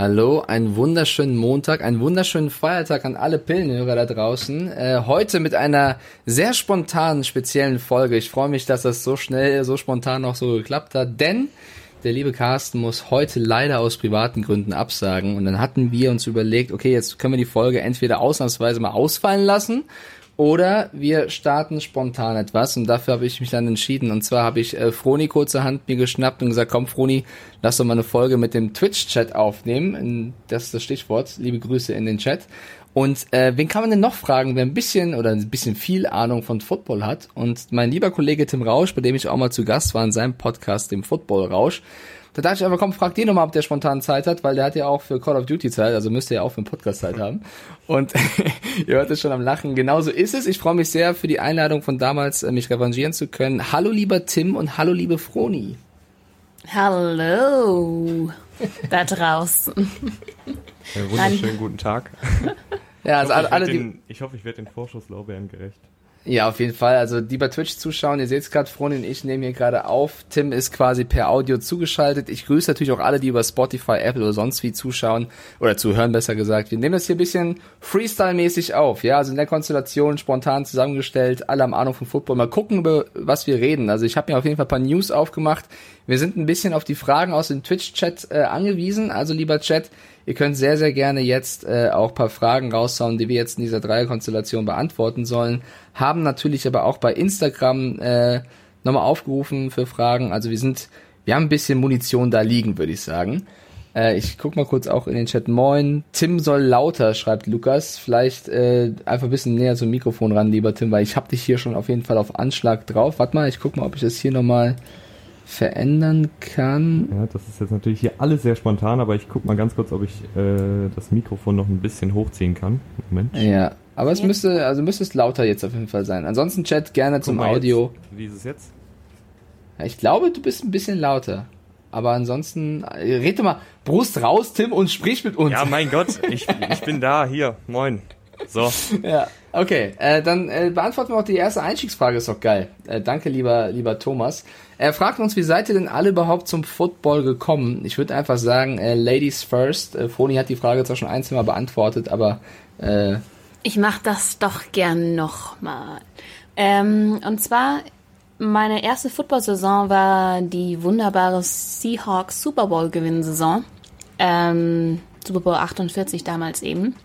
Hallo, einen wunderschönen Montag, einen wunderschönen Feiertag an alle Pillenhörer da draußen. Äh, heute mit einer sehr spontanen, speziellen Folge. Ich freue mich, dass das so schnell, so spontan noch so geklappt hat, denn der liebe Carsten muss heute leider aus privaten Gründen absagen. Und dann hatten wir uns überlegt, okay, jetzt können wir die Folge entweder ausnahmsweise mal ausfallen lassen oder wir starten spontan etwas und dafür habe ich mich dann entschieden. Und zwar habe ich äh, Froni kurzerhand mir geschnappt und gesagt, komm Froni, lass doch mal eine Folge mit dem Twitch-Chat aufnehmen. Das ist das Stichwort. Liebe Grüße in den Chat. Und äh, wen kann man denn noch fragen, wer ein bisschen oder ein bisschen viel Ahnung von Football hat? Und mein lieber Kollege Tim Rausch, bei dem ich auch mal zu Gast war in seinem Podcast, dem Football Rausch, da dachte ich einfach, komm, frag den nochmal, ob der spontan Zeit hat, weil der hat ja auch für Call of Duty Zeit, also müsste ja auch für einen Podcast Zeit haben. Und ihr hört es schon am Lachen. Genauso ist es. Ich freue mich sehr für die Einladung von damals, äh, mich revanchieren zu können. Hallo lieber Tim und hallo liebe Froni. Hallo da draußen. Ja, wunderschönen guten Tag. Ja, also ich hoffe, alle, ich, die, den, ich hoffe, ich werde den Vorschusslorbeeren gerecht. Ja, auf jeden Fall. Also die bei Twitch zuschauen, ihr seht es gerade, Freundin und ich nehmen hier gerade auf. Tim ist quasi per Audio zugeschaltet. Ich grüße natürlich auch alle, die über Spotify, Apple oder sonst wie zuschauen oder zuhören, besser gesagt. Wir nehmen das hier ein bisschen Freestyle-mäßig auf, ja, also in der Konstellation spontan zusammengestellt, alle haben Ahnung vom Football. Mal gucken, über was wir reden. Also ich habe mir auf jeden Fall ein paar News aufgemacht. Wir sind ein bisschen auf die Fragen aus dem Twitch-Chat äh, angewiesen. Also lieber Chat, Ihr könnt sehr, sehr gerne jetzt äh, auch paar Fragen raushauen, die wir jetzt in dieser Dreierkonstellation beantworten sollen. Haben natürlich aber auch bei Instagram äh, nochmal aufgerufen für Fragen. Also wir sind, wir haben ein bisschen Munition da liegen, würde ich sagen. Äh, ich guck mal kurz auch in den Chat. Moin. Tim soll lauter, schreibt Lukas. Vielleicht äh, einfach ein bisschen näher zum Mikrofon ran, lieber Tim, weil ich habe dich hier schon auf jeden Fall auf Anschlag drauf. Warte mal, ich guck mal, ob ich das hier nochmal verändern kann. Ja, das ist jetzt natürlich hier alles sehr spontan, aber ich guck mal ganz kurz, ob ich äh, das Mikrofon noch ein bisschen hochziehen kann. Moment. Ja, aber es müsste, also müsste es lauter jetzt auf jeden Fall sein. Ansonsten Chat gerne Guck zum mal Audio. Jetzt. Wie ist es jetzt? Ja, ich glaube, du bist ein bisschen lauter. Aber ansonsten, äh, red doch mal Brust raus, Tim, und sprich mit uns. Ja, mein Gott, ich, ich bin da, hier, moin. So, Ja, okay. Äh, dann äh, beantworten wir auch die erste Einstiegsfrage, ist doch geil. Äh, danke, lieber, lieber Thomas. Er fragt uns, wie seid ihr denn alle überhaupt zum Football gekommen? Ich würde einfach sagen, äh, Ladies first. Äh, Foni hat die Frage zwar schon ein, zwei Mal beantwortet, aber äh, Ich mache das doch gern nochmal. Ähm, und zwar, meine erste Football-Saison war die wunderbare Seahawks Super Bowl-Gewinnsaison. Ähm, Super Bowl 48 damals eben.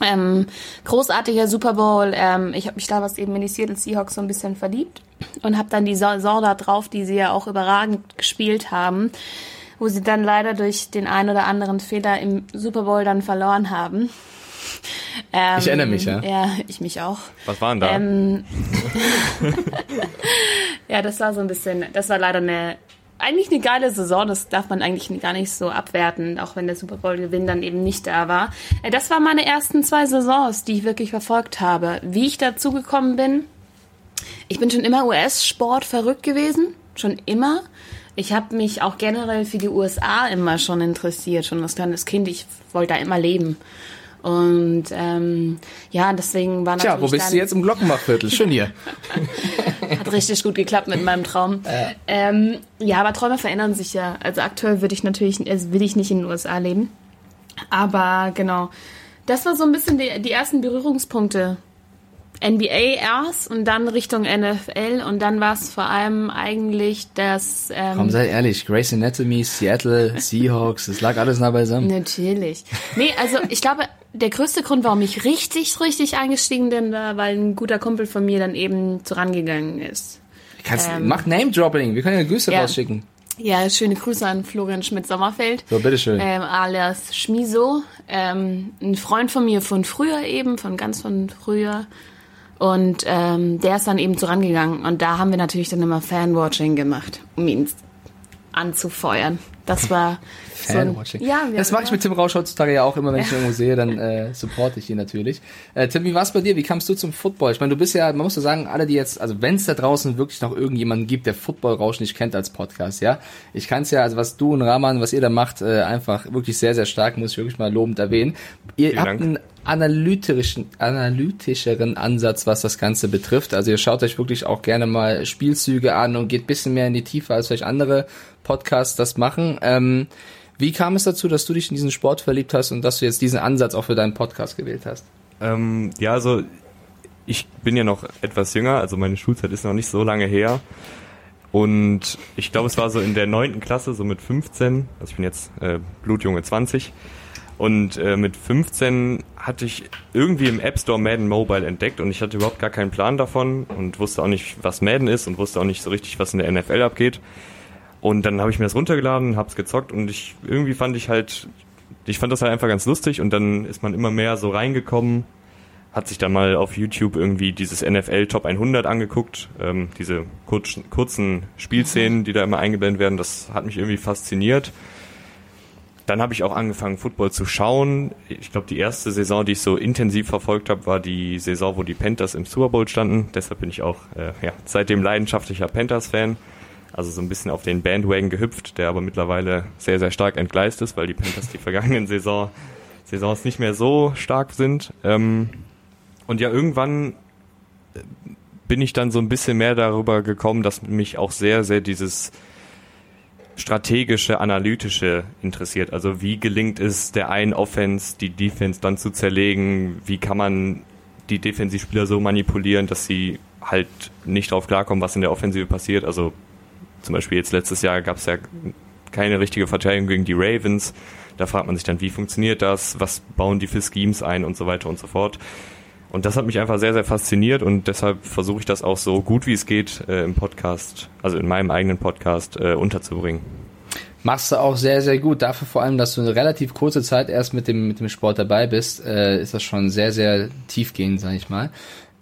Ähm, großartiger Super Bowl. Ähm, ich habe mich damals eben in die Seattle Seahawks so ein bisschen verliebt und habe dann die Saison da drauf, die sie ja auch überragend gespielt haben, wo sie dann leider durch den ein oder anderen Fehler im Super Bowl dann verloren haben. Ähm, Ich erinnere mich, ja. Ja, ich mich auch. was war denn da? Ähm, ja, das war so ein bisschen, das war leider eine, eigentlich eine geile Saison, das darf man eigentlich gar nicht so abwerten, auch wenn der Super Bowl-Gewinn dann eben nicht da war. Äh, Das waren meine ersten zwei Saisons, die ich wirklich verfolgt habe. Wie ich dazu gekommen bin, ich bin schon immer US-Sport verrückt gewesen, schon immer. Ich habe mich auch generell für die USA immer schon interessiert, schon als kleines Kind. Ich wollte da immer leben. Und ähm, ja, deswegen war natürlich tja, wo bist du jetzt im Glockenbachviertel? Schön hier. Hat richtig gut geklappt mit meinem Traum. Ja, ähm, ja aber Träume verändern sich ja. Also aktuell würde ich natürlich, also will ich nicht in den USA leben. Aber genau, das war so ein bisschen die, die ersten Berührungspunkte. NBA erst und dann Richtung NFL und dann war es vor allem eigentlich das. Ähm, Komm, sei ehrlich, Grey's Anatomy, Seattle, Seahawks, das lag alles nah beisammen. Natürlich. Nee, also ich glaube, der größte Grund, warum ich richtig, richtig eingestiegen bin, war, weil ein guter Kumpel von mir dann eben vorangegangen ist. Kannst, mach Name-Dropping, wir können ja Grüße ähm, ja. rausschicken. Ja, schöne Grüße an Florian Schmidt-Sommerfeld. So, bitteschön. Ähm, alias Schmiso. Ähm, ein Freund von mir von früher eben, von ganz von früher. Und ähm, der ist dann eben so rangegangen. Und da haben wir natürlich dann immer Fanwatching gemacht, um ihn anzufeuern. Das war so Fanwatching. ja, wir das mache ich mit Tim Rausch heutzutage ja auch immer, wenn ich ihn irgendwo sehe, dann äh, supporte ich ihn natürlich. Äh, Tim, wie war's bei dir? Wie kamst du zum Football? Ich meine, du bist ja, man muss ja sagen, alle, die jetzt, also wenn es da draußen wirklich noch irgendjemanden gibt, der Football-Rausch nicht kennt als Podcast, ja, ich kann es ja, also was du und Rahman, was ihr da macht, äh, einfach wirklich sehr, sehr stark, muss ich wirklich mal lobend erwähnen. Ihr Vielen habt Dank. einen analytischen, analytischeren Ansatz, was das Ganze betrifft. Also ihr schaut euch wirklich auch gerne mal Spielzüge an und geht bisschen mehr in die Tiefe, als vielleicht andere Podcasts das machen. Ähm, Wie kam es dazu, dass du dich in diesen Sport verliebt hast und dass du jetzt diesen Ansatz auch für deinen Podcast gewählt hast? Ähm, ja, also ich bin ja noch etwas jünger, also meine Schulzeit ist noch nicht so lange her. Und ich glaube, es war so in der neunten Klasse, so mit 15, also ich bin jetzt äh, Blutjunge 20. Und äh, mit 15 hatte ich irgendwie im App Store Madden Mobile entdeckt und ich hatte überhaupt gar keinen Plan davon und wusste auch nicht, was Madden ist und wusste auch nicht so richtig, was in der NFL abgeht. Und dann habe ich mir das runtergeladen, hab's gezockt und ich irgendwie fand ich halt, ich fand das halt einfach ganz lustig und dann ist man immer mehr so reingekommen hat sich dann mal auf YouTube irgendwie dieses NFL Top 100 angeguckt, ähm, diese kurz, kurzen Spielszenen, die da immer eingeblendet werden, das hat mich irgendwie fasziniert. Dann habe ich auch angefangen, Football zu schauen. Ich glaube, die erste Saison, die ich so intensiv verfolgt habe, war die Saison, wo die Panthers im Super Bowl standen. Deshalb bin ich auch äh, ja, seitdem leidenschaftlicher Panthers-Fan. Also so ein bisschen auf den Bandwagon gehüpft, der aber mittlerweile sehr, sehr stark entgleist ist, weil die Panthers die vergangenen Saison, Saisons nicht mehr so stark sind. Ähm, und ja, irgendwann äh, bin ich dann so ein bisschen mehr darüber gekommen, dass mich auch sehr, sehr dieses strategische, analytische interessiert. Also wie gelingt es der einen Offense, die Defense dann zu zerlegen? Wie kann man die Defensivspieler so manipulieren, dass sie halt nicht drauf klarkommen, was in der Offensive passiert? Also zum Beispiel jetzt letztes Jahr gab es ja keine richtige Verteidigung gegen die Ravens. Da fragt man sich dann, wie funktioniert das? Was bauen die für Schemes ein und so weiter und so fort. Und das hat mich einfach sehr, sehr fasziniert und deshalb versuche ich das auch so gut wie es geht äh, im Podcast, also in meinem eigenen Podcast äh, unterzubringen. Machst du auch sehr, sehr gut. Dafür vor allem, dass du eine relativ kurze Zeit erst mit dem, mit dem Sport dabei bist, äh, ist das schon sehr, sehr tiefgehend, sag ich mal.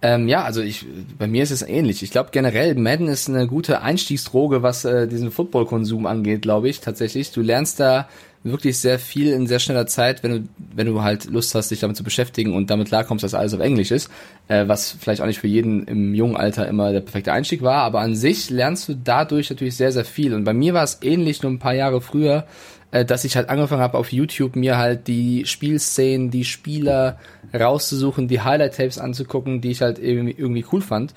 Ähm, ja, also ich, bei mir ist es ähnlich. Ich glaube generell, Madden ist eine gute Einstiegsdroge, was äh, diesen Football-Konsum angeht, glaube ich, tatsächlich. Du lernst da wirklich sehr viel in sehr schneller Zeit, wenn du, wenn du halt Lust hast, dich damit zu beschäftigen und damit klarkommst, dass alles auf Englisch ist, äh, was vielleicht auch nicht für jeden im jungen Alter immer der perfekte Einstieg war, aber an sich lernst du dadurch natürlich sehr, sehr viel. Und bei mir war es ähnlich nur ein paar Jahre früher, dass ich halt angefangen habe auf YouTube mir halt die Spielszenen, die Spieler rauszusuchen, die Highlight-Tapes anzugucken, die ich halt irgendwie, irgendwie cool fand.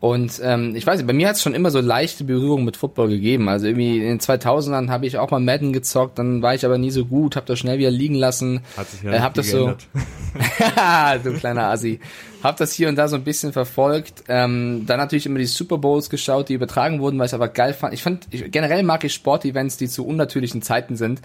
Und ähm, ich weiß nicht, bei mir hat es schon immer so leichte Berührung mit Football gegeben. Also irgendwie in den 2000ern habe ich auch mal Madden gezockt, dann war ich aber nie so gut, habe das schnell wieder liegen lassen. Hat sich ja äh, hab das geändert. so, du kleiner Assi. Hab das hier und da so ein bisschen verfolgt. Ähm, dann natürlich immer die Super Bowls geschaut, die übertragen wurden, weil ich aber geil fand. Ich fand, ich, generell mag ich Sportevents, die zu unnatürlichen Zeiten sind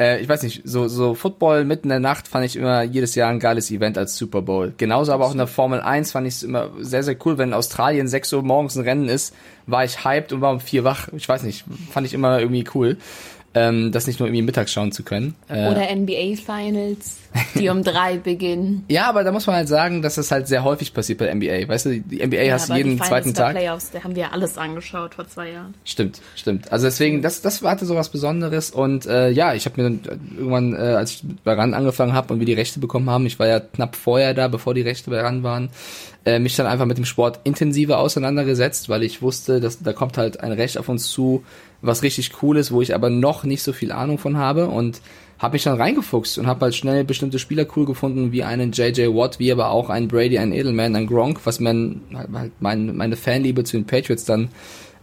äh, ich weiß nicht, so, so Football mitten in der Nacht fand ich immer jedes Jahr ein geiles Event als Super Bowl. Genauso aber auch in der Formel 1 fand ich es immer sehr, sehr cool, wenn in Australien 6 Uhr morgens ein Rennen ist, war ich hyped und war um 4 wach. Ich weiß nicht, fand ich immer irgendwie cool ähm, das nicht nur irgendwie mittags schauen zu können. Äh, Oder NBA Finals, die um drei beginnen. Ja, aber da muss man halt sagen, dass das halt sehr häufig passiert bei NBA. Weißt du, die NBA ja, hast du jeden zweiten Tag. Playoffs, da haben wir alles angeschaut vor zwei Jahren. Stimmt, stimmt. Also deswegen, das, das hatte so was Besonderes und äh, ja, ich habe mir dann irgendwann, äh, als ich bei RAN angefangen habe und wir die Rechte bekommen haben, ich war ja knapp vorher da, bevor die Rechte bei RAN waren, äh, mich dann einfach mit dem Sport intensiver auseinandergesetzt, weil ich wusste, dass da kommt halt ein Recht auf uns zu, was richtig cool ist, wo ich aber noch nicht so viel Ahnung von habe und habe mich dann reingefuchst und habe halt schnell bestimmte Spieler cool gefunden, wie einen JJ Watt, wie aber auch einen Brady, einen Edelman, einen Gronk, was man halt mein, meine Fanliebe zu den Patriots dann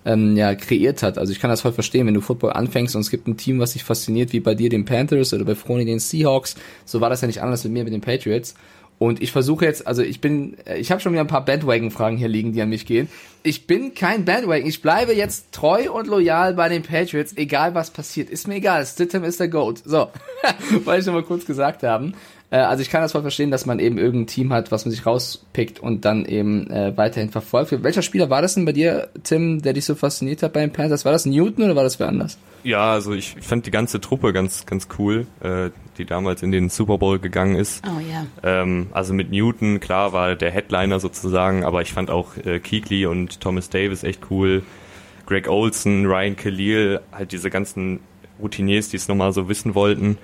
ähm, ja kreiert hat. Also ich kann das voll verstehen, wenn du Football anfängst und es gibt ein Team, was dich fasziniert, wie bei dir den Panthers oder bei Froni den Seahawks. So war das ja nicht anders mit mir mit den Patriots. Und ich versuche jetzt, also ich bin, ich habe schon wieder ein paar Bandwagon-Fragen hier liegen, die an mich gehen. Ich bin kein Bandwagon. Ich bleibe jetzt treu und loyal bei den Patriots, egal was passiert. Ist mir egal. Stidham ist der Goat. So, wollte ich noch mal kurz gesagt haben. Äh, also ich kann das voll verstehen, dass man eben irgendein Team hat, was man sich rauspickt und dann eben äh, weiterhin verfolgt. Welcher Spieler war das denn bei dir, Tim, der dich so fasziniert hat bei den Panthers? War das Newton oder war das wer anders? Ja, also ich fand die ganze Truppe ganz, ganz cool, äh, die damals in den Super Bowl gegangen ist. Oh ja. Ähm, also mit Newton, klar, war der Headliner sozusagen, aber ich fand auch äh, Keekly und Thomas Davis echt cool. Greg Olson, Ryan Khalil, halt diese ganzen Routiniers, die es nochmal so wissen wollten.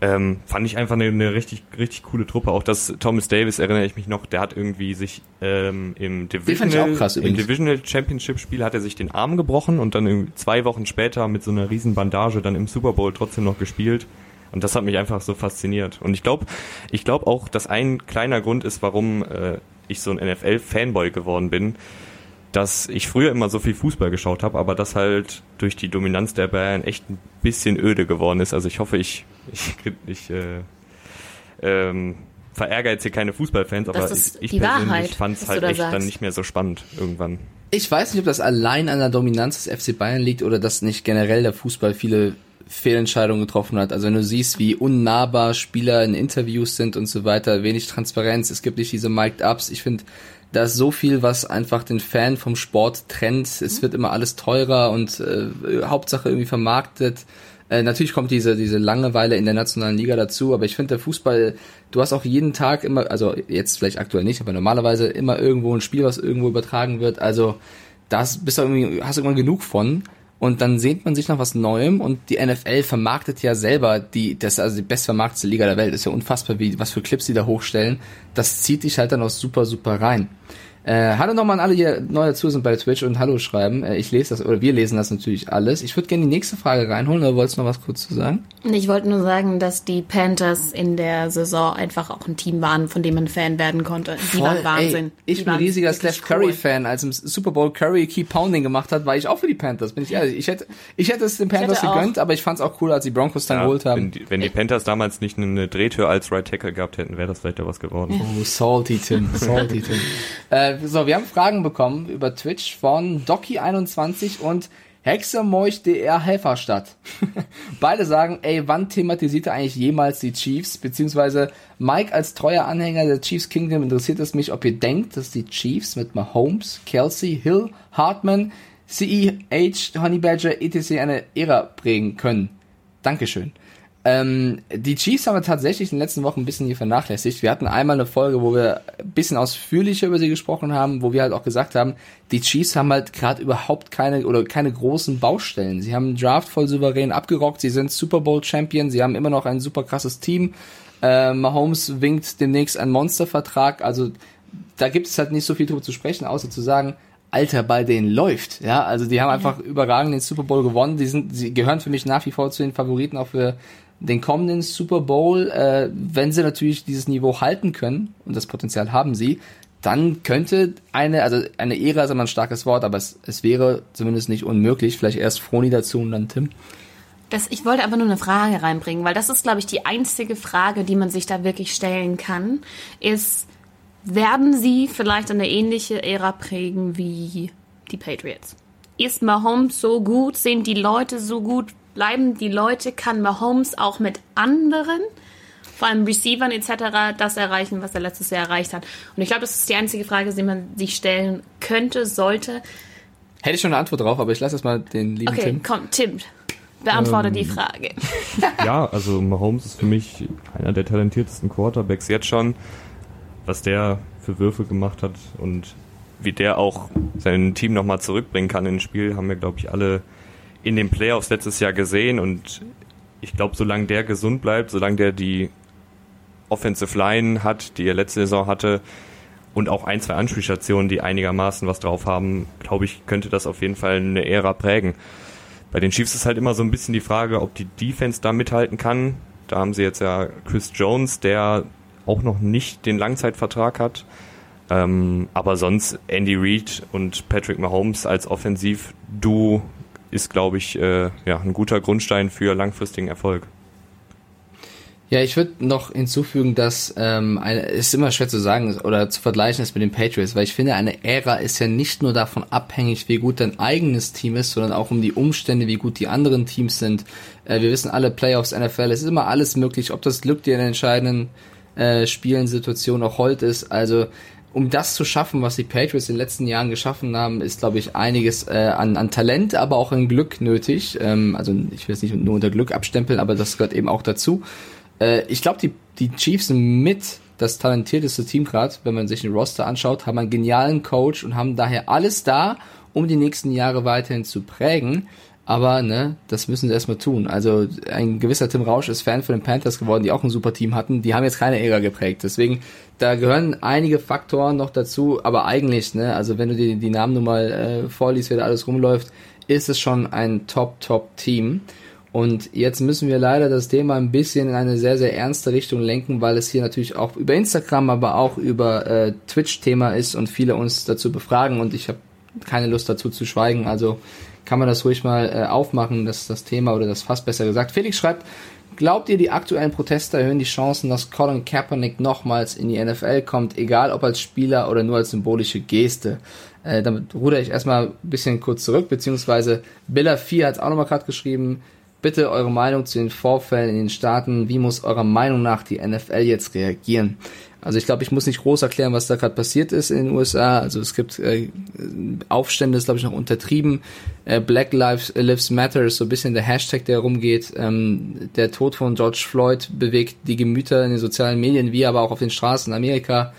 Ähm, fand ich einfach eine, eine, richtig, richtig coole Truppe. Auch das Thomas Davis erinnere ich mich noch, der hat irgendwie sich ähm, im, Divisional, krass, im Divisional Championship Spiel hat er sich den Arm gebrochen und dann zwei Wochen später mit so einer riesen Bandage dann im Super Bowl trotzdem noch gespielt. Und das hat mich einfach so fasziniert. Und ich glaube, ich glaube auch, dass ein kleiner Grund ist, warum äh, ich so ein NFL-Fanboy geworden bin. dass ich früher immer so viel Fußball geschaut habe, aber das halt durch die Dominanz der Bayern echt ein bisschen öde geworden ist. Also ich hoffe, ich, ich, ich äh, ähm, verärgere jetzt hier keine Fußballfans, aber ich, ich persönlich fand es halt echt sagst. dann nicht mehr so spannend irgendwann. Ich weiß nicht, ob das allein an der Dominanz des FC Bayern liegt oder dass nicht generell der Fußball viele Fehlentscheidungen getroffen hat. Also wenn du siehst, wie unnahbar Spieler in Interviews sind und so weiter, wenig Transparenz, es gibt nicht diese Mic'd Ups. Ich finde, da ist so viel, was einfach den Fan vom Sport trennt. Es wird immer alles teurer und äh, Hauptsache irgendwie vermarktet. Äh, natürlich kommt diese, diese Langeweile in der nationalen Liga dazu, aber ich finde der Fußball, du hast auch jeden Tag immer, also jetzt vielleicht aktuell nicht, aber normalerweise immer irgendwo ein Spiel, was irgendwo übertragen wird. Also das bist du irgendwie, hast du irgendwann genug von. Und dann sehnt man sich nach was Neuem und die NFL vermarktet ja selber die, das ist also die bestvermarktete Liga der Welt. Ist ja unfassbar, wie, was für Clips die da hochstellen. Das zieht dich halt dann auch super, super rein. Äh, hallo nochmal an alle, die neu dazu sind bei Twitch und Hallo schreiben. Äh, ich lese das, oder wir lesen das natürlich alles. Ich würde gerne die nächste Frage reinholen, oder wolltest du noch was kurz zu sagen? Ich wollte nur sagen, dass die Panthers in der Saison einfach auch ein Team waren, von dem man Fan werden konnte. Die Voll, waren Wahnsinn. Ey, ich die bin ein riesiger Steph Curry-Fan. Als im Super Bowl Curry Keep Pounding gemacht hat, war ich auch für die Panthers, bin ich ehrlich. Ich hätte, ich hätte es den Panthers gegönnt, aber ich fand es auch cool, als die Broncos dann ja, geholt haben. Wenn die, wenn die Panthers damals nicht eine Drehtür als Right Tackle gehabt hätten, wäre das vielleicht da was geworden. Oh, salty Tim, salty Tim. äh, so, wir haben Fragen bekommen über Twitch von Doki21 und Hexermeuch.dr Helferstadt. Beide sagen, ey, wann thematisiert er eigentlich jemals die Chiefs? Beziehungsweise Mike als treuer Anhänger der Chiefs Kingdom interessiert es mich, ob ihr denkt, dass die Chiefs mit Mahomes, Kelsey, Hill, Hartman, CEH, Honey Badger, etc. eine Ära prägen können. Dankeschön. Ähm, die Chiefs haben wir tatsächlich in den letzten Wochen ein bisschen hier vernachlässigt. Wir hatten einmal eine Folge, wo wir ein bisschen ausführlicher über sie gesprochen haben, wo wir halt auch gesagt haben, die Chiefs haben halt gerade überhaupt keine oder keine großen Baustellen. Sie haben einen Draft voll souverän abgerockt, sie sind Super Bowl Champion, sie haben immer noch ein super krasses Team. Äh, Mahomes winkt demnächst einen Monstervertrag, also da gibt es halt nicht so viel drüber zu sprechen, außer zu sagen, Alter, bei denen läuft. Ja, also die haben einfach ja. überragend den Super Bowl gewonnen. Die sind, sie gehören für mich nach wie vor zu den Favoriten auch für den kommenden Super Bowl, äh, wenn sie natürlich dieses Niveau halten können, und das Potenzial haben sie, dann könnte eine, also eine Ära ist immer ein starkes Wort, aber es, es wäre zumindest nicht unmöglich. Vielleicht erst Froni dazu und dann Tim. Das, ich wollte aber nur eine Frage reinbringen, weil das ist, glaube ich, die einzige Frage, die man sich da wirklich stellen kann, ist, werden sie vielleicht eine ähnliche Ära prägen wie die Patriots? Ist Mahomes so gut? Sind die Leute so gut? Bleiben die Leute, kann Mahomes auch mit anderen, vor allem Receivern etc., das erreichen, was er letztes Jahr erreicht hat. Und ich glaube, das ist die einzige Frage, die man sich stellen könnte, sollte. Hätte ich schon eine Antwort drauf, aber ich lasse es mal den lieben okay, Tim. Okay, komm, Tim. Beantworte ähm, die Frage. Ja, also Mahomes ist für mich einer der talentiertesten Quarterbacks jetzt schon. Was der für Würfe gemacht hat und wie der auch sein Team nochmal zurückbringen kann ins Spiel, haben wir, glaube ich, alle in den Playoffs letztes Jahr gesehen und ich glaube, solange der gesund bleibt, solange der die Offensive Line hat, die er letzte Saison hatte und auch ein, zwei Anspielstationen, die einigermaßen was drauf haben, glaube ich, könnte das auf jeden Fall eine Ära prägen. Bei den Chiefs ist halt immer so ein bisschen die Frage, ob die Defense da mithalten kann. Da haben sie jetzt ja Chris Jones, der auch noch nicht den Langzeitvertrag hat. Ähm, aber sonst Andy Reid und Patrick Mahomes als Offensiv-Duo ist, glaube ich, äh, ja, ein guter Grundstein für langfristigen Erfolg. Ja, ich würde noch hinzufügen, dass ähm, eine, ist immer schwer zu sagen oder zu vergleichen ist mit den Patriots, weil ich finde, eine Ära ist ja nicht nur davon abhängig, wie gut dein eigenes Team ist, sondern auch um die Umstände, wie gut die anderen Teams sind. Äh, wir wissen alle Playoffs, NFL, es ist immer alles möglich, ob das Glück dir in den entscheidenden äh, Spielen, Situationen auch Holt ist. Also um das zu schaffen, was die Patriots in den letzten Jahren geschaffen haben, ist, glaube ich, einiges äh, an, an Talent, aber auch an Glück nötig. Ähm, also ich will es nicht nur unter Glück abstempeln, aber das gehört eben auch dazu. Äh, ich glaube, die, die Chiefs sind mit das talentierteste Team gerade, wenn man sich den Roster anschaut, haben einen genialen Coach und haben daher alles da, um die nächsten Jahre weiterhin zu prägen. Aber ne, das müssen sie erstmal tun. Also ein gewisser Tim Rausch ist Fan von den Panthers geworden, die auch ein super Team hatten. Die haben jetzt keine Ära geprägt. Deswegen, da gehören einige Faktoren noch dazu. Aber eigentlich, ne, also wenn du dir die Namen nun mal äh, vorliest, wer da alles rumläuft, ist es schon ein Top-Top-Team. Und jetzt müssen wir leider das Thema ein bisschen in eine sehr, sehr ernste Richtung lenken, weil es hier natürlich auch über Instagram, aber auch über äh, Twitch Thema ist und viele uns dazu befragen. Und ich habe keine Lust dazu zu schweigen. Also kann man das ruhig mal äh, aufmachen, das, das Thema oder das fast besser gesagt. Felix schreibt, glaubt ihr, die aktuellen Proteste erhöhen die Chancen, dass Colin Kaepernick nochmals in die NFL kommt, egal ob als Spieler oder nur als symbolische Geste? Äh, damit ruder ich erstmal ein bisschen kurz zurück, beziehungsweise Billa 4 hat es auch nochmal gerade geschrieben, bitte eure Meinung zu den Vorfällen in den Staaten, wie muss eurer Meinung nach die NFL jetzt reagieren? Also ich glaube, ich muss nicht groß erklären, was da gerade passiert ist in den USA. Also es gibt äh, Aufstände, ist glaube ich noch untertrieben. Äh, Black Lives, Lives Matter ist so ein bisschen der Hashtag, der herumgeht. Ähm, der Tod von George Floyd bewegt die Gemüter in den sozialen Medien, wie aber auch auf den Straßen in Amerika.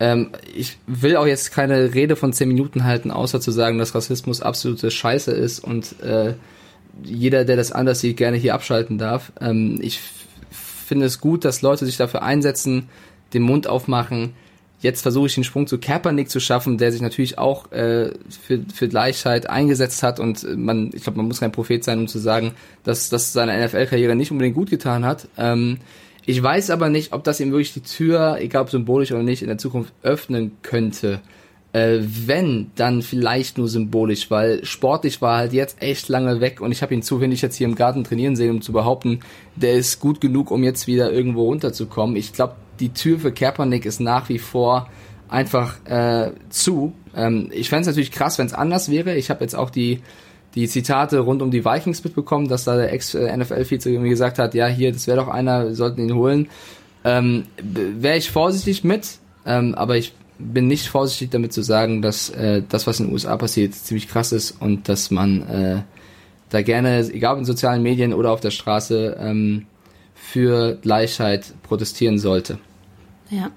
Ähm, ich will auch jetzt keine Rede von zehn Minuten halten, außer zu sagen, dass Rassismus absolute Scheiße ist und äh, jeder, der das anders sieht, gerne hier abschalten darf. Ähm, ich finde es gut, dass Leute sich dafür einsetzen, den Mund aufmachen. Jetzt versuche ich den Sprung zu Kaepernick zu schaffen, der sich natürlich auch äh, für, für Gleichheit eingesetzt hat und man, ich glaube, man muss kein Prophet sein, um zu sagen, dass, dass seine NFL-Karriere nicht unbedingt gut getan hat. Ähm, ich weiß aber nicht, ob das ihm wirklich die Tür, egal ob symbolisch oder nicht, in der Zukunft öffnen könnte. Äh, wenn, dann vielleicht nur symbolisch, weil sportlich war halt jetzt echt lange weg und ich habe ihn zu wenig jetzt hier im Garten trainieren sehen, um zu behaupten, der ist gut genug, um jetzt wieder irgendwo runterzukommen. Ich glaube, die Tür für Kaepernick ist nach wie vor einfach äh, zu. Ähm, ich fände es natürlich krass, wenn es anders wäre. Ich habe jetzt auch die die Zitate rund um die Vikings mitbekommen, dass da der Ex-NFL-Vize irgendwie gesagt hat, ja, hier, das wäre doch einer, wir sollten ihn holen. Ähm, wäre ich vorsichtig mit, ähm, aber ich bin nicht vorsichtig damit zu sagen, dass äh, das, was in den USA passiert, ziemlich krass ist und dass man äh, da gerne, egal ob in sozialen Medien oder auf der Straße, ähm, für Gleichheit protestieren sollte. Ja.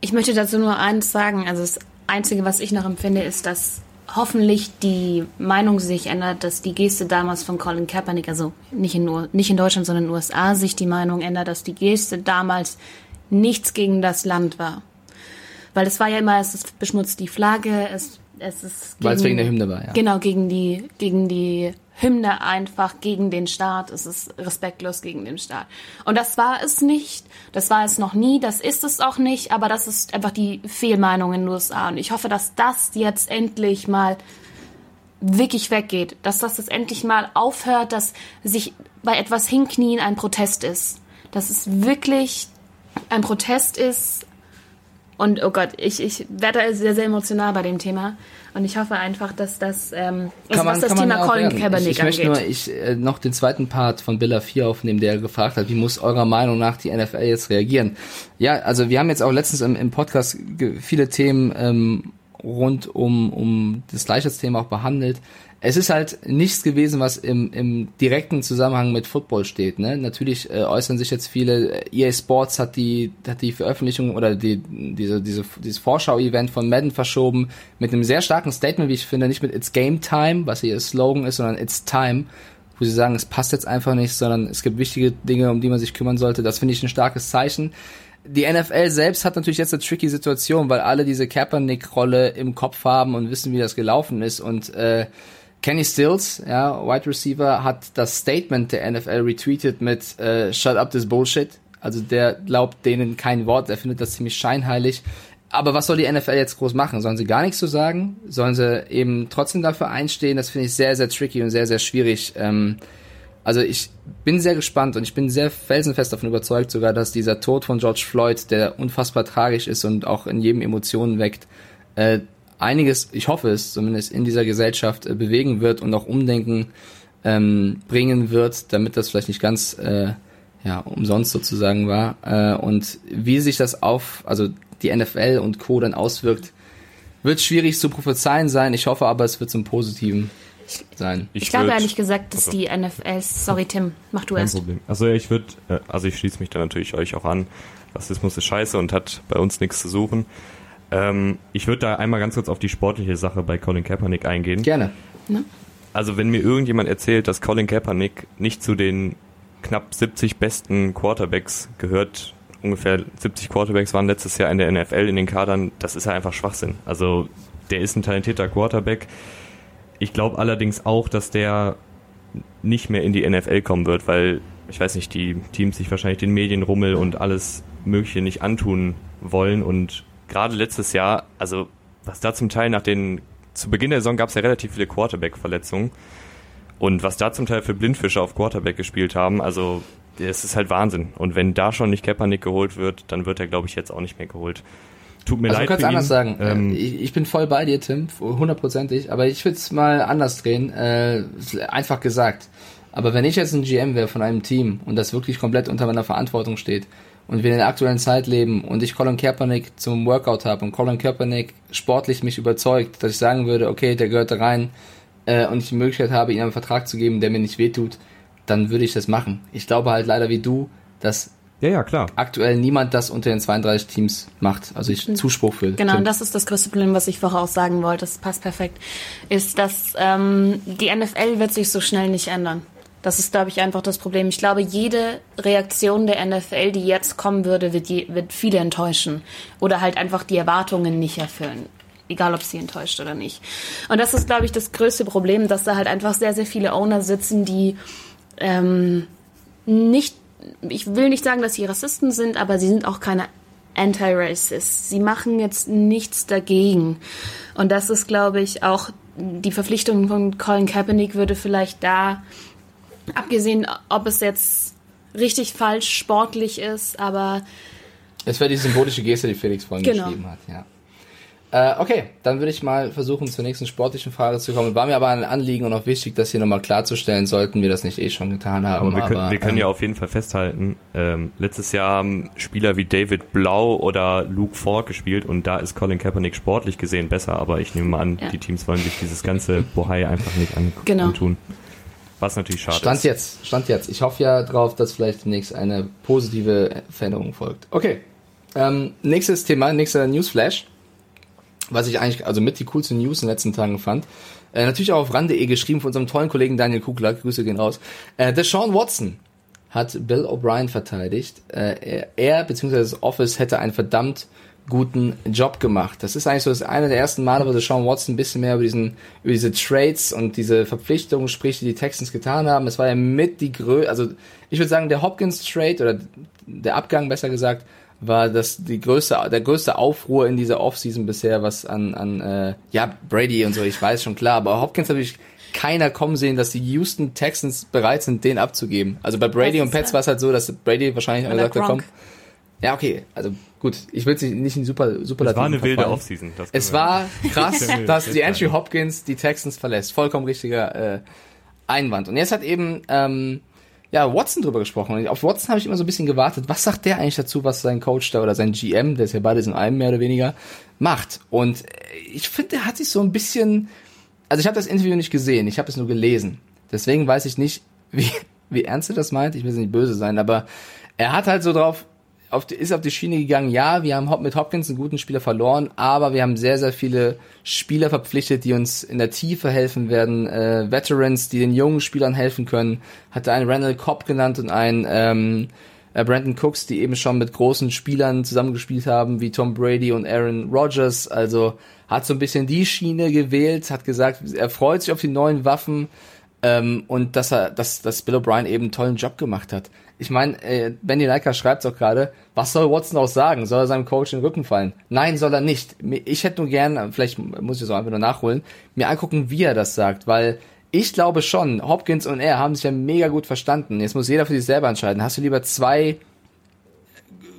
Ich möchte dazu nur eins sagen. Also das Einzige, was ich noch empfinde, ist, dass hoffentlich die Meinung sich ändert, dass die Geste damals von Colin Kaepernick, also nicht in, nicht in Deutschland, sondern in den USA, sich die Meinung ändert, dass die Geste damals nichts gegen das Land war. Weil es war ja immer, es beschmutzt die Flagge, es, es ist Weil es wegen der Hymne war, ja. Genau, gegen die, gegen die Hymne einfach gegen den Staat. Es ist respektlos gegen den Staat. Und das war es nicht. Das war es noch nie. Das ist es auch nicht. Aber das ist einfach die Fehlmeinung in den USA. Und ich hoffe, dass das jetzt endlich mal wirklich weggeht. Dass das jetzt endlich mal aufhört, dass sich bei etwas hinknien ein Protest ist. Dass es wirklich ein Protest ist. Und oh Gott, ich, ich werde sehr, sehr emotional bei dem Thema. Und ich hoffe einfach, dass das, ähm, kann man, was das Thema Colin Kaepernick ich, ich möchte nur ich, äh, noch den zweiten Part von Billa 4 aufnehmen, der gefragt hat, wie muss eurer Meinung nach die NFL jetzt reagieren? Ja, also wir haben jetzt auch letztens im, im Podcast viele Themen ähm, rund um, um das Gleichheitsthema auch behandelt es ist halt nichts gewesen, was im, im direkten Zusammenhang mit Football steht. Ne? Natürlich äh, äußern sich jetzt viele. Äh, EA Sports hat die hat die Veröffentlichung oder die diese diese dieses Vorschau-Event von Madden verschoben mit einem sehr starken Statement, wie ich finde, nicht mit It's Game Time, was ihr Slogan ist, sondern It's Time, wo sie sagen, es passt jetzt einfach nicht, sondern es gibt wichtige Dinge, um die man sich kümmern sollte. Das finde ich ein starkes Zeichen die NFL selbst hat natürlich jetzt eine tricky Situation, weil alle diese Kaepernick-Rolle im Kopf haben und wissen, wie das gelaufen ist und äh, Kenny Stills, ja, Wide Receiver, hat das Statement der NFL retweetet mit äh, Shut up this bullshit. Also der glaubt denen kein Wort, er findet das ziemlich scheinheilig. Aber was soll die NFL jetzt groß machen? Sollen sie gar nichts zu sagen? Sollen sie eben trotzdem dafür einstehen? Das finde ich sehr, sehr tricky und sehr, sehr schwierig. Ähm, also ich bin sehr gespannt und ich bin sehr felsenfest davon überzeugt sogar, dass dieser Tod von George Floyd, der unfassbar tragisch ist und auch in jedem Emotionen weckt, äh, einiges, ich hoffe es zumindest, in dieser Gesellschaft äh, bewegen wird und auch Umdenken ähm, bringen wird, damit das vielleicht nicht ganz äh, ja, umsonst sozusagen war. Äh, und wie sich das auf, also die NFL und Co. dann auswirkt, wird schwierig zu prophezeien sein. Ich hoffe aber, es wird zum Positiven sein. Ich, ich glaube ehrlich gesagt, dass also, die NFL, sorry Tim, mach du erst. Problem. Also ja, ich würde, äh, also ich schließe mich da natürlich euch auch an. Rassismus ist scheiße und hat bei uns nichts zu suchen. Ähm, ich würde da einmal ganz kurz auf die sportliche Sache bei Colin Kaepernick eingehen. Gerne. Ne? Also wenn mir irgendjemand erzählt, dass Colin Kaepernick nicht zu den knapp 70 besten Quarterbacks gehört, ungefähr 70 Quarterbacks waren letztes Jahr in der NFL in den Kadern, das ist ja einfach Schwachsinn. Also der ist ein talentierter Quarterback. Ich glaube allerdings auch, dass der nicht mehr in die NFL kommen wird, weil ich weiß nicht, die Teams sich wahrscheinlich den Medienrummel und alles Mögliche nicht antun wollen und gerade letztes Jahr, also was da zum Teil nach den zu Beginn der Saison gab es ja relativ viele Quarterback-Verletzungen. Und was da zum Teil für Blindfische auf Quarterback gespielt haben, also es ist halt Wahnsinn. Und wenn da schon nicht Kaepernick geholt wird, dann wird er, glaube ich, jetzt auch nicht mehr geholt. Tut mir also leid. Du kannst anders ihn. sagen. Ähm, ich, ich, bin voll bei dir, Tim, hundertprozentig. Aber ich würde es mal anders drehen. Äh, einfach gesagt. Aber wenn ich jetzt ein GM wäre von einem Team und das wirklich komplett unter meiner Verantwortung steht und wir in der aktuellen Zeit leben und ich Colin Kaepernick zum Workout habe und Colin Kaepernick sportlich mich überzeugt, dass ich sagen würde, okay, der gehört da rein äh, und ich die Möglichkeit habe, ihm einen Vertrag zu geben, der mir nicht wehtut, dann würde ich das machen. Ich glaube halt leider wie du, dass ja, ja, klar. Aktuell niemand das unter den 32 Teams macht. Also ich Zuspruch für. Genau, und das ist das größte Problem, was ich vorher auch sagen wollte. Das passt perfekt. Ist, dass ähm, die NFL wird sich so schnell nicht ändern. Das ist, glaube ich, einfach das Problem. Ich glaube, jede Reaktion der NFL, die jetzt kommen würde, wird, wird viele enttäuschen. Oder halt einfach die Erwartungen nicht erfüllen. Egal, ob sie enttäuscht oder nicht. Und das ist, glaube ich, das größte Problem, dass da halt einfach sehr, sehr viele Owner sitzen, die ähm, nicht ich will nicht sagen, dass sie Rassisten sind, aber sie sind auch keine Anti-Racists. Sie machen jetzt nichts dagegen. Und das ist, glaube ich, auch die Verpflichtung von Colin Kaepernick würde vielleicht da, abgesehen, ob es jetzt richtig falsch sportlich ist, aber es wäre die symbolische Geste, die Felix vorhin genau. geschrieben hat, ja. Äh, okay, dann würde ich mal versuchen, zur nächsten sportlichen Frage zu kommen. War mir aber ein Anliegen und auch wichtig, das hier nochmal klarzustellen, sollten wir das nicht eh schon getan haben. Aber wir können, aber, wir können ähm, ja auf jeden Fall festhalten, ähm, letztes Jahr haben Spieler wie David Blau oder Luke Ford gespielt und da ist Colin Kaepernick sportlich gesehen besser, aber ich nehme mal an, ja. die Teams wollen sich dieses ganze Bohai einfach nicht an genau. antun. Was natürlich schade Stand ist. Stand jetzt, Stand jetzt. Ich hoffe ja drauf, dass vielleicht demnächst eine positive Veränderung folgt. Okay. Ähm, nächstes Thema, nächster Newsflash was ich eigentlich, also mit die coolste News in den letzten Tagen fand. Äh, natürlich auch auf ran.de geschrieben von unserem tollen Kollegen Daniel Kugler, Grüße gehen raus. Äh, Deshaun Watson hat Bill O'Brien verteidigt. Äh, er, er bzw. das Office hätte einen verdammt guten Job gemacht. Das ist eigentlich so das eine der ersten Male, wo Deshaun Watson ein bisschen mehr über diesen, über diese Trades und diese Verpflichtungen spricht, die die Texans getan haben. Es war ja mit die größte, also ich würde sagen, der Hopkins Trade oder der Abgang besser gesagt, war das die größte, der größte Aufruhr in dieser Offseason bisher, was an, an äh, ja, Brady und so, ich weiß schon klar, aber Hopkins habe ich keiner kommen sehen, dass die Houston Texans bereit sind, den abzugeben. Also bei Brady und Pets war es halt so, dass Brady wahrscheinlich gesagt hat, komm. Ja, okay, also gut, ich will nicht in super super Es war eine wilde Offseason. Es war krass, dass die Andrew Hopkins die Texans verlässt. Vollkommen richtiger äh, Einwand. Und jetzt hat eben ähm, ja, Watson drüber gesprochen. Und auf Watson habe ich immer so ein bisschen gewartet. Was sagt der eigentlich dazu, was sein Coach da oder sein GM, der ist ja beides in einem mehr oder weniger, macht? Und ich finde, der hat sich so ein bisschen, also ich habe das Interview nicht gesehen, ich habe es nur gelesen. Deswegen weiß ich nicht, wie, wie ernst er das meint. Ich will nicht böse sein, aber er hat halt so drauf auf die, ist auf die Schiene gegangen, ja, wir haben mit Hopkins einen guten Spieler verloren, aber wir haben sehr, sehr viele Spieler verpflichtet, die uns in der Tiefe helfen werden, äh, Veterans, die den jungen Spielern helfen können, hatte einen Randall Cobb genannt und einen ähm, äh, Brandon Cooks, die eben schon mit großen Spielern zusammengespielt haben, wie Tom Brady und Aaron Rodgers, also hat so ein bisschen die Schiene gewählt, hat gesagt, er freut sich auf die neuen Waffen, ähm, und dass er, dass, dass Bill O'Brien eben einen tollen Job gemacht hat. Ich meine, äh, Benny Leica schreibt auch gerade, was soll Watson auch sagen? Soll er seinem Coach in den Rücken fallen? Nein, soll er nicht. Ich hätte nur gern, vielleicht muss ich es auch einfach nur nachholen, mir angucken, wie er das sagt, weil ich glaube schon, Hopkins und er haben sich ja mega gut verstanden. Jetzt muss jeder für sich selber entscheiden. Hast du lieber zwei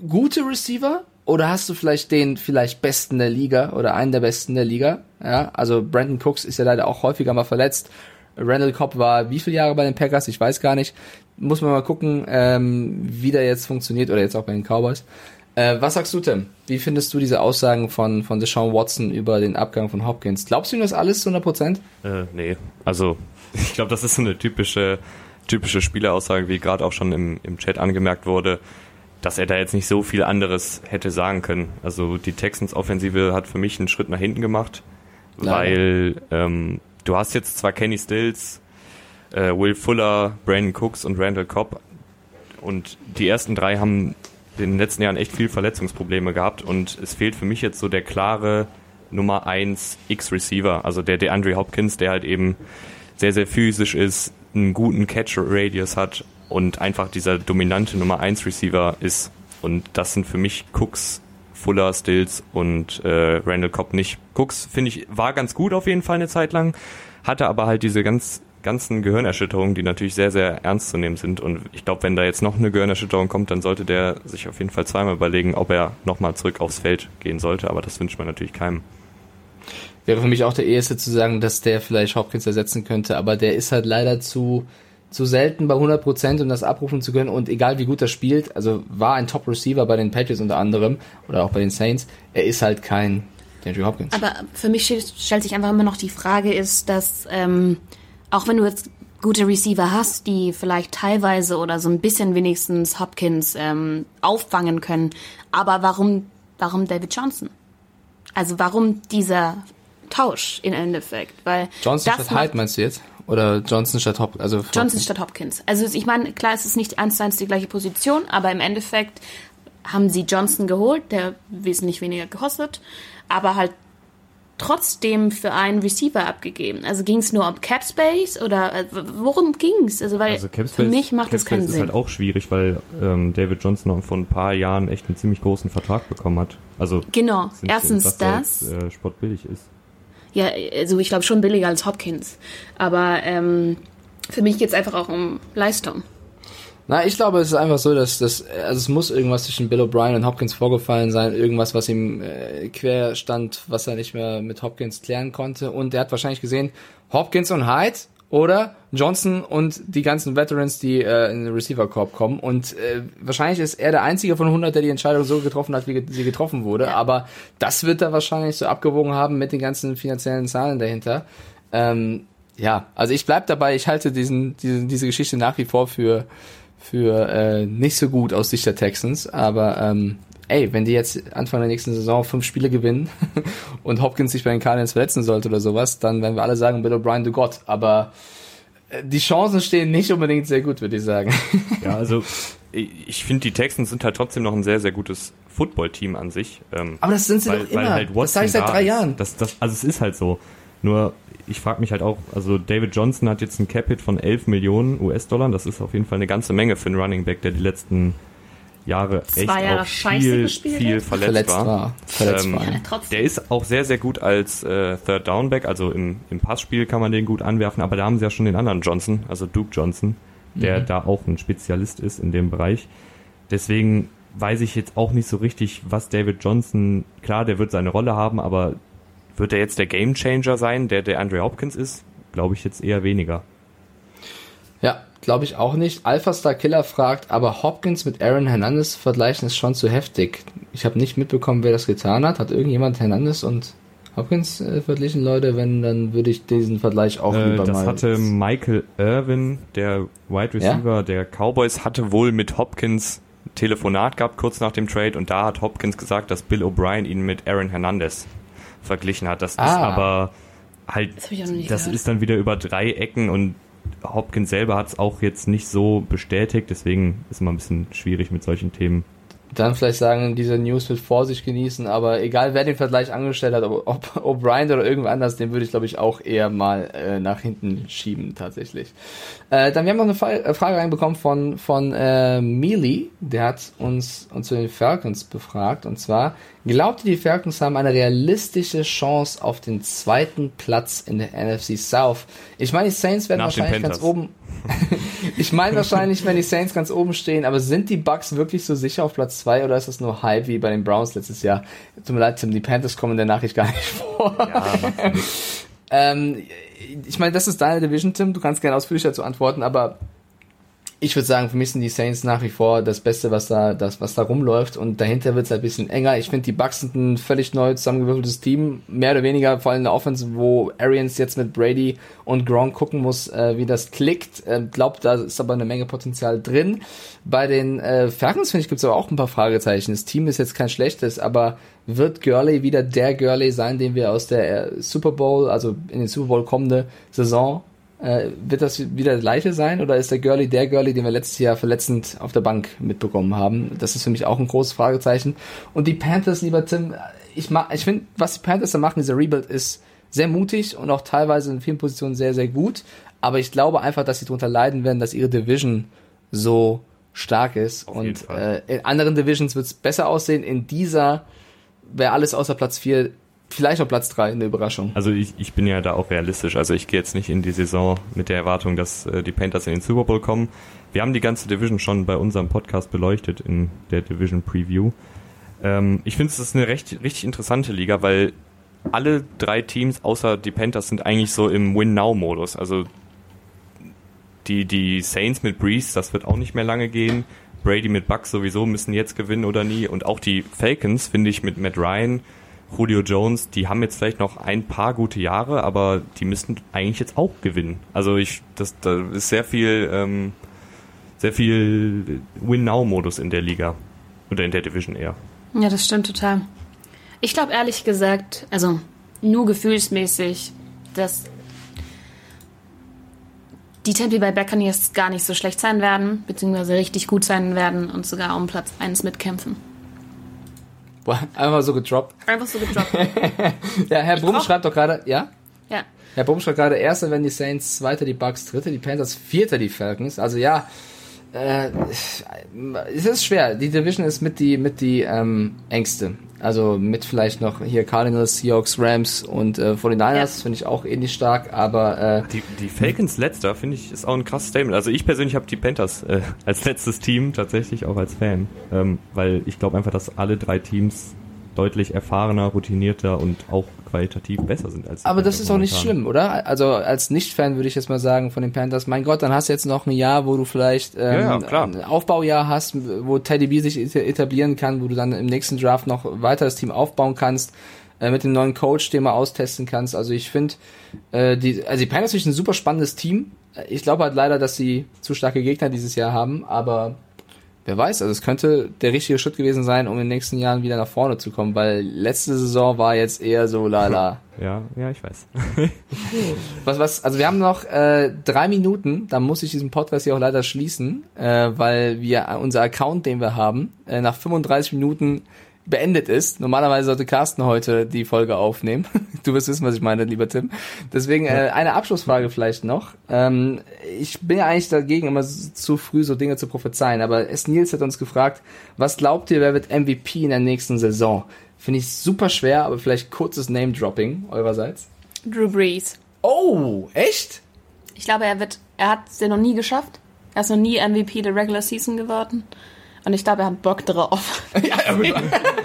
gute Receiver oder hast du vielleicht den vielleicht besten der Liga oder einen der besten der Liga? Ja, also Brandon Cooks ist ja leider auch häufiger mal verletzt. Randall Cobb war wie viele Jahre bei den Packers? Ich weiß gar nicht. Muss man mal gucken, ähm, wie der jetzt funktioniert oder jetzt auch bei den Cowboys. Äh, was sagst du, Tim? Wie findest du diese Aussagen von, von Deshaun Watson über den Abgang von Hopkins? Glaubst du ihm das alles zu 100 Prozent? Äh, nee. Also, ich glaube, das ist so eine typische, typische Spieleraussage, wie gerade auch schon im, im Chat angemerkt wurde, dass er da jetzt nicht so viel anderes hätte sagen können. Also, die Texans Offensive hat für mich einen Schritt nach hinten gemacht, Nein. weil ähm, du hast jetzt zwar Kenny Stills, äh, Will Fuller, Brandon Cooks und Randall Cobb und die ersten drei haben in den letzten Jahren echt viel Verletzungsprobleme gehabt und es fehlt für mich jetzt so der klare Nummer 1 X-Receiver, also der DeAndre Hopkins, der halt eben sehr, sehr physisch ist, einen guten Catch-Radius hat und einfach dieser dominante Nummer 1 Receiver ist. Und das sind für mich Cooks, Fuller, Stills und äh, Randall Cobb nicht. Cooks, finde ich, war ganz gut auf jeden Fall eine Zeit lang, hatte aber halt diese ganz ganzen Gehirnerschütterungen, die natürlich sehr, sehr ernst zu nehmen sind. Und ich glaube, wenn da jetzt noch eine Gehirnerschütterung kommt, dann sollte der sich auf jeden Fall zweimal überlegen, ob er nochmal zurück aufs Feld gehen sollte. Aber das wünscht man natürlich keinem. Wäre für mich auch der erste zu sagen, dass der vielleicht Hopkins ersetzen könnte, aber der ist halt leider zu, zu selten bei 100 Prozent, um das abrufen zu können. Und egal wie gut er spielt, also war ein Top-Receiver bei den Patriots unter anderem oder auch bei den Saints, er ist halt kein Andrew Hopkins. Aber für mich stellt sich einfach immer noch die Frage ist, dass ähm, auch wenn du jetzt gute Receiver hast, die vielleicht teilweise oder so ein bisschen wenigstens Hopkins ähm, auffangen können, aber warum, warum David Johnson? Also warum dieser Tausch im Endeffekt? Weil Johnson statt Hyde meinst du jetzt? Oder Johnson statt Hopkins? Also Johnson Hopkins. statt Hopkins. Also ich meine, klar, es ist nicht eins zu eins die gleiche Position, aber im Endeffekt haben sie Johnson geholt, der wesentlich weniger gekostet, aber halt trotzdem für einen Receiver abgegeben? Also ging es nur um Cap Space oder äh, worum ging es? Also weil also für mich macht das keinen Sinn. ist halt auch schwierig, weil ähm, David Johnson noch vor ein paar Jahren echt einen ziemlich großen Vertrag bekommen hat. Also genau, erstens das, jetzt, äh, sportbillig ist. Ja, also ich glaube schon billiger als Hopkins, aber ähm, für mich geht es einfach auch um Leistung. Na, ich glaube, es ist einfach so, dass das, also es muss irgendwas zwischen Bill O'Brien und Hopkins vorgefallen sein, irgendwas, was ihm äh, quer stand, was er nicht mehr mit Hopkins klären konnte. Und er hat wahrscheinlich gesehen, Hopkins und Hyde oder Johnson und die ganzen Veterans, die äh, in den Receiver Corp kommen. Und äh, wahrscheinlich ist er der einzige von 100, der die Entscheidung so getroffen hat, wie sie getroffen wurde. Aber das wird er wahrscheinlich so abgewogen haben mit den ganzen finanziellen Zahlen dahinter. Ähm, ja, also ich bleib dabei. Ich halte diesen, diesen diese Geschichte nach wie vor für für äh, nicht so gut aus Sicht der Texans, aber ähm, ey, wenn die jetzt Anfang der nächsten Saison fünf Spiele gewinnen und Hopkins sich bei den Cardinals verletzen sollte oder sowas, dann werden wir alle sagen, Bill O'Brien, du Gott, aber äh, die Chancen stehen nicht unbedingt sehr gut, würde ich sagen. Ja, also ich finde, die Texans sind halt trotzdem noch ein sehr, sehr gutes Football-Team an sich. Ähm, aber das sind sie weil, doch immer. Halt das sage ich seit drei Jahren. Das, das, also es ist halt so. Nur ich frage mich halt auch, also David Johnson hat jetzt ein Capit von 11 Millionen US-Dollar. Das ist auf jeden Fall eine ganze Menge für einen Running Back, der die letzten Jahre echt Jahre auch viel, viel verletzt, verletzt war. war. Verletzt ähm, war. Ja, der ist auch sehr, sehr gut als äh, Third Down Back, also im, im Passspiel kann man den gut anwerfen, aber da haben sie ja schon den anderen Johnson, also Duke Johnson, der mhm. da auch ein Spezialist ist in dem Bereich. Deswegen weiß ich jetzt auch nicht so richtig, was David Johnson, klar, der wird seine Rolle haben, aber wird er jetzt der Gamechanger sein, der der Andre Hopkins ist? Glaube ich jetzt eher weniger. Ja, glaube ich auch nicht. Alpha Star Killer fragt, aber Hopkins mit Aaron Hernandez vergleichen ist schon zu heftig. Ich habe nicht mitbekommen, wer das getan hat. Hat irgendjemand Hernandez und Hopkins äh, verglichen, Leute? Wenn, dann würde ich diesen Vergleich auch äh, lieber das mal. Hatte Michael Irvin, der Wide Receiver ja? der Cowboys, hatte wohl mit Hopkins Telefonat gehabt kurz nach dem Trade und da hat Hopkins gesagt, dass Bill O'Brien ihn mit Aaron Hernandez verglichen hat. Das ah. ist aber halt, das, das ist dann wieder über drei Ecken und Hopkins selber hat es auch jetzt nicht so bestätigt, deswegen ist immer ein bisschen schwierig mit solchen Themen dann vielleicht sagen, diese News mit Vorsicht genießen, aber egal wer den Vergleich angestellt hat, ob, ob O'Brien oder irgendwer anders, den würde ich glaube ich auch eher mal äh, nach hinten schieben tatsächlich. Äh, dann wir haben noch eine Frage, äh, Frage reinbekommen von von äh, Mealy, der hat uns uns zu den Falcons befragt und zwar glaubt ihr die Falcons haben eine realistische Chance auf den zweiten Platz in der NFC South? Ich meine die Saints werden nach wahrscheinlich ganz oben ich meine wahrscheinlich, wenn die Saints ganz oben stehen, aber sind die Bucks wirklich so sicher auf Platz 2 oder ist das nur Hype wie bei den Browns letztes Jahr? Tut mir leid, Tim, die Panthers kommen in der Nachricht gar nicht vor. Ja, ähm, ich meine, das ist deine Division, Tim, du kannst gerne ausführlich dazu antworten, aber ich würde sagen, für mich sind die Saints nach wie vor das Beste, was da, das, was da rumläuft. Und dahinter wird es halt ein bisschen enger. Ich finde, die Bucks sind ein völlig neu zusammengewürfeltes Team. Mehr oder weniger, vor allem in der Offense, wo Arians jetzt mit Brady und Gronk gucken muss, äh, wie das klickt. Äh, glaubt, da ist aber eine Menge Potenzial drin. Bei den äh, Falcons, finde ich, gibt es aber auch ein paar Fragezeichen. Das Team ist jetzt kein schlechtes, aber wird Gurley wieder der Gurley sein, den wir aus der äh, Super Bowl, also in den Super Bowl kommende Saison äh, wird das wieder das gleiche sein oder ist der Girlie der Girlie, den wir letztes Jahr verletzend auf der Bank mitbekommen haben? Das ist für mich auch ein großes Fragezeichen. Und die Panthers, lieber Tim, ich, ich finde, was die Panthers da machen, dieser Rebuild, ist sehr mutig und auch teilweise in vielen Positionen sehr, sehr gut. Aber ich glaube einfach, dass sie darunter leiden werden, dass ihre Division so stark ist. Auf und äh, in anderen Divisions wird es besser aussehen. In dieser wäre alles außer Platz 4, vielleicht auch Platz 3 eine Überraschung. Also ich, ich bin ja da auch realistisch. Also ich gehe jetzt nicht in die Saison mit der Erwartung, dass äh, die Panthers in den Super Bowl kommen. Wir haben die ganze Division schon bei unserem Podcast beleuchtet in der Division Preview. Ähm, ich finde es ist eine recht, richtig interessante Liga, weil alle drei Teams außer die Panthers sind eigentlich so im Win-Now-Modus. Also die, die Saints mit Breeze, das wird auch nicht mehr lange gehen. Brady mit Bucks sowieso müssen jetzt gewinnen oder nie. Und auch die Falcons, finde ich, mit Matt Ryan, Julio Jones, die haben jetzt vielleicht noch ein paar gute Jahre, aber die müssten eigentlich jetzt auch gewinnen. Also ich, das, da ist sehr viel, ähm, sehr viel Win-Now-Modus in der Liga. Oder in der Division eher. Ja, das stimmt total. Ich glaube ehrlich gesagt, also nur gefühlsmäßig, dass die Temple bei Buccaneers gar nicht so schlecht sein werden, beziehungsweise richtig gut sein werden und sogar um Platz 1 mitkämpfen. Einfach so gedroppt. Einfach so gedroppt. Ja, Herr Brumm brauch- schreibt doch gerade, ja? ja. Herr Brumm schreibt gerade, erster wenn die Saints, zweiter die Bucks, dritter die Panthers, vierter die Falcons. Also ja, äh, es ist schwer. Die Division ist mit die, mit die ähm, engste. Also mit vielleicht noch hier Cardinals, Seahawks, Rams und äh, 49ers, Ja. finde ich auch ähnlich stark, aber äh, Die, die Falcons letzter, finde ich, ist auch ein krasses Statement. Also ich persönlich habe die Panthers äh, als letztes Team tatsächlich auch als Fan. Ähm, weil ich glaube einfach, dass alle drei Teams deutlich erfahrener, routinierter und auch qualitativ besser sind als die Aber das ist auch nicht momentan. schlimm, oder? Also als Nicht-Fan würde ich jetzt mal sagen von den Panthers, mein Gott, dann hast du jetzt noch ein Jahr, wo du vielleicht ähm, Ja, ja, ein Aufbaujahr hast, wo Teddy B sich eta- etablieren kann, wo du dann im nächsten Draft noch weiter das Team aufbauen kannst, äh, mit dem neuen Coach, den mal austesten kannst. Also ich finde, äh, die, also die Panthers sind ein super spannendes Team. Ich glaube halt leider, dass sie zu starke Gegner dieses Jahr haben, aber wer weiß, also es könnte der richtige Schritt gewesen sein, um in den nächsten Jahren wieder nach vorne zu kommen, weil letzte Saison war jetzt eher so lala. Ja, ja, ich weiß. Was, was, also wir haben noch äh, drei Minuten, dann muss ich diesen Podcast hier auch leider schließen, äh, weil wir unser Account, den wir haben, äh, nach 35 Minuten beendet ist. Normalerweise sollte Carsten heute die Folge aufnehmen. Du wirst wissen, was ich meine, lieber Tim. Deswegen äh, eine Abschlussfrage vielleicht noch. Ähm, ich bin ja eigentlich dagegen, immer zu früh so Dinge zu prophezeien, aber S. Nils hat uns gefragt, was glaubt ihr, wer wird MVP in der nächsten Saison? Finde ich super schwer, aber vielleicht kurzes Name-Dropping eurerseits. Drew Brees. Oh, echt? Ich glaube, er wird, er hat es ja noch nie geschafft. Er ist noch nie MVP der Regular Season geworden. Und ich glaube, er hat Bock drauf. ja, ja.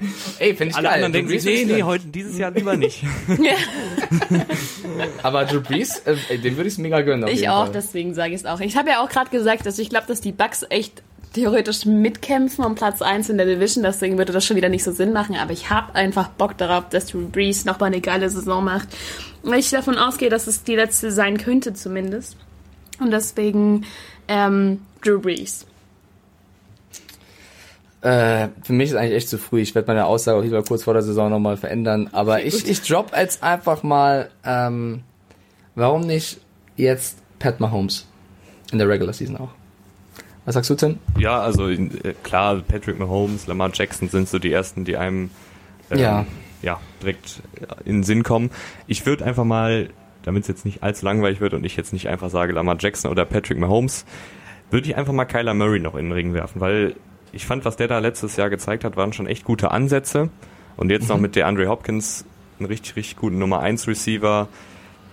Ey, finde ich Alle geil. anderen denken Brees nee, nee, heute, dieses Jahr lieber nicht. Aber Drew Brees, äh, den würde ich mega gönnen. auf Ich jeden auch, Fall. deswegen sage ich es auch. Ich habe ja auch gerade gesagt, dass ich glaube, dass die Bucks echt theoretisch mitkämpfen um Platz 1 in der Division, deswegen würde das schon wieder nicht so Sinn machen, aber ich habe einfach Bock darauf, dass Drew Brees nochmal eine geile Saison macht. Weil ich davon ausgehe, dass es die letzte sein könnte zumindest. Und deswegen ähm, Drew Brees. Äh, für mich ist eigentlich echt zu früh. Ich werde meine Aussage auch lieber kurz vor der Saison nochmal verändern. Aber ich, ich drop jetzt einfach mal, ähm, warum nicht jetzt Pat Mahomes in der Regular Season auch? Was sagst du, Tim? Ja, also äh, klar, Patrick Mahomes, Lamar Jackson sind so die ersten, die einem ähm, Ja. ja, direkt in den Sinn kommen. Ich würde einfach mal, damit es jetzt nicht allzu langweilig wird und ich jetzt nicht einfach sage Lamar Jackson oder Patrick Mahomes, würde ich einfach mal Kyler Murray noch in den Ring werfen, weil ich fand, was der da letztes Jahr gezeigt hat, waren schon echt gute Ansätze. Und jetzt noch mit der Andre Hopkins, einen richtig, richtig guten Nummer 1 Receiver,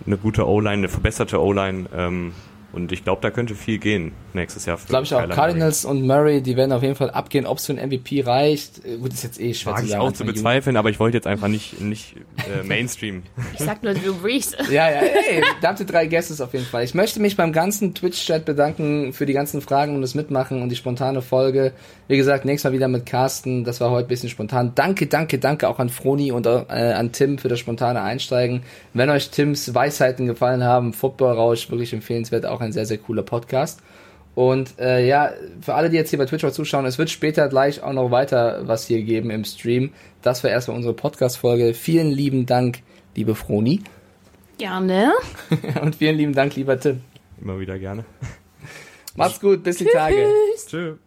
eine gute O-Line, eine verbesserte O-Line. Ähm, und ich glaube, da könnte viel gehen nächstes Jahr. für Glaube ich auch. Kyler Cardinals und Murray, die werden auf jeden Fall abgehen. Ob es für einen MVP reicht, äh, gut, ist jetzt eh schwer Mag zu ich sagen. auch Anfang zu Juni. bezweifeln, aber ich wollte jetzt einfach nicht, nicht äh, Mainstream. Ich sag nur Drew Brees. Ja, ja, ey, verdammte drei Guesses auf jeden Fall. Ich möchte mich beim ganzen Twitch-Chat bedanken für die ganzen Fragen und das Mitmachen und die spontane Folge. Wie gesagt, nächstes Mal wieder mit Carsten. Das war heute ein bisschen spontan. Danke, danke, danke auch an Froni und äh, an Tim für das spontane Einsteigen. Wenn euch Tims Weisheiten gefallen haben, Football Rausch, wirklich empfehlenswert, auch ein sehr, sehr cooler Podcast. Und äh, ja, für alle, die jetzt hier bei Twitch zuschauen, es wird später gleich auch noch weiter was hier geben im Stream. Das war erstmal unsere Podcast-Folge. Vielen lieben Dank, liebe Froni. Gerne. Und vielen lieben Dank, lieber Tim. Immer wieder gerne. Macht's gut, bis die Tschüss. Tage. Tschüss.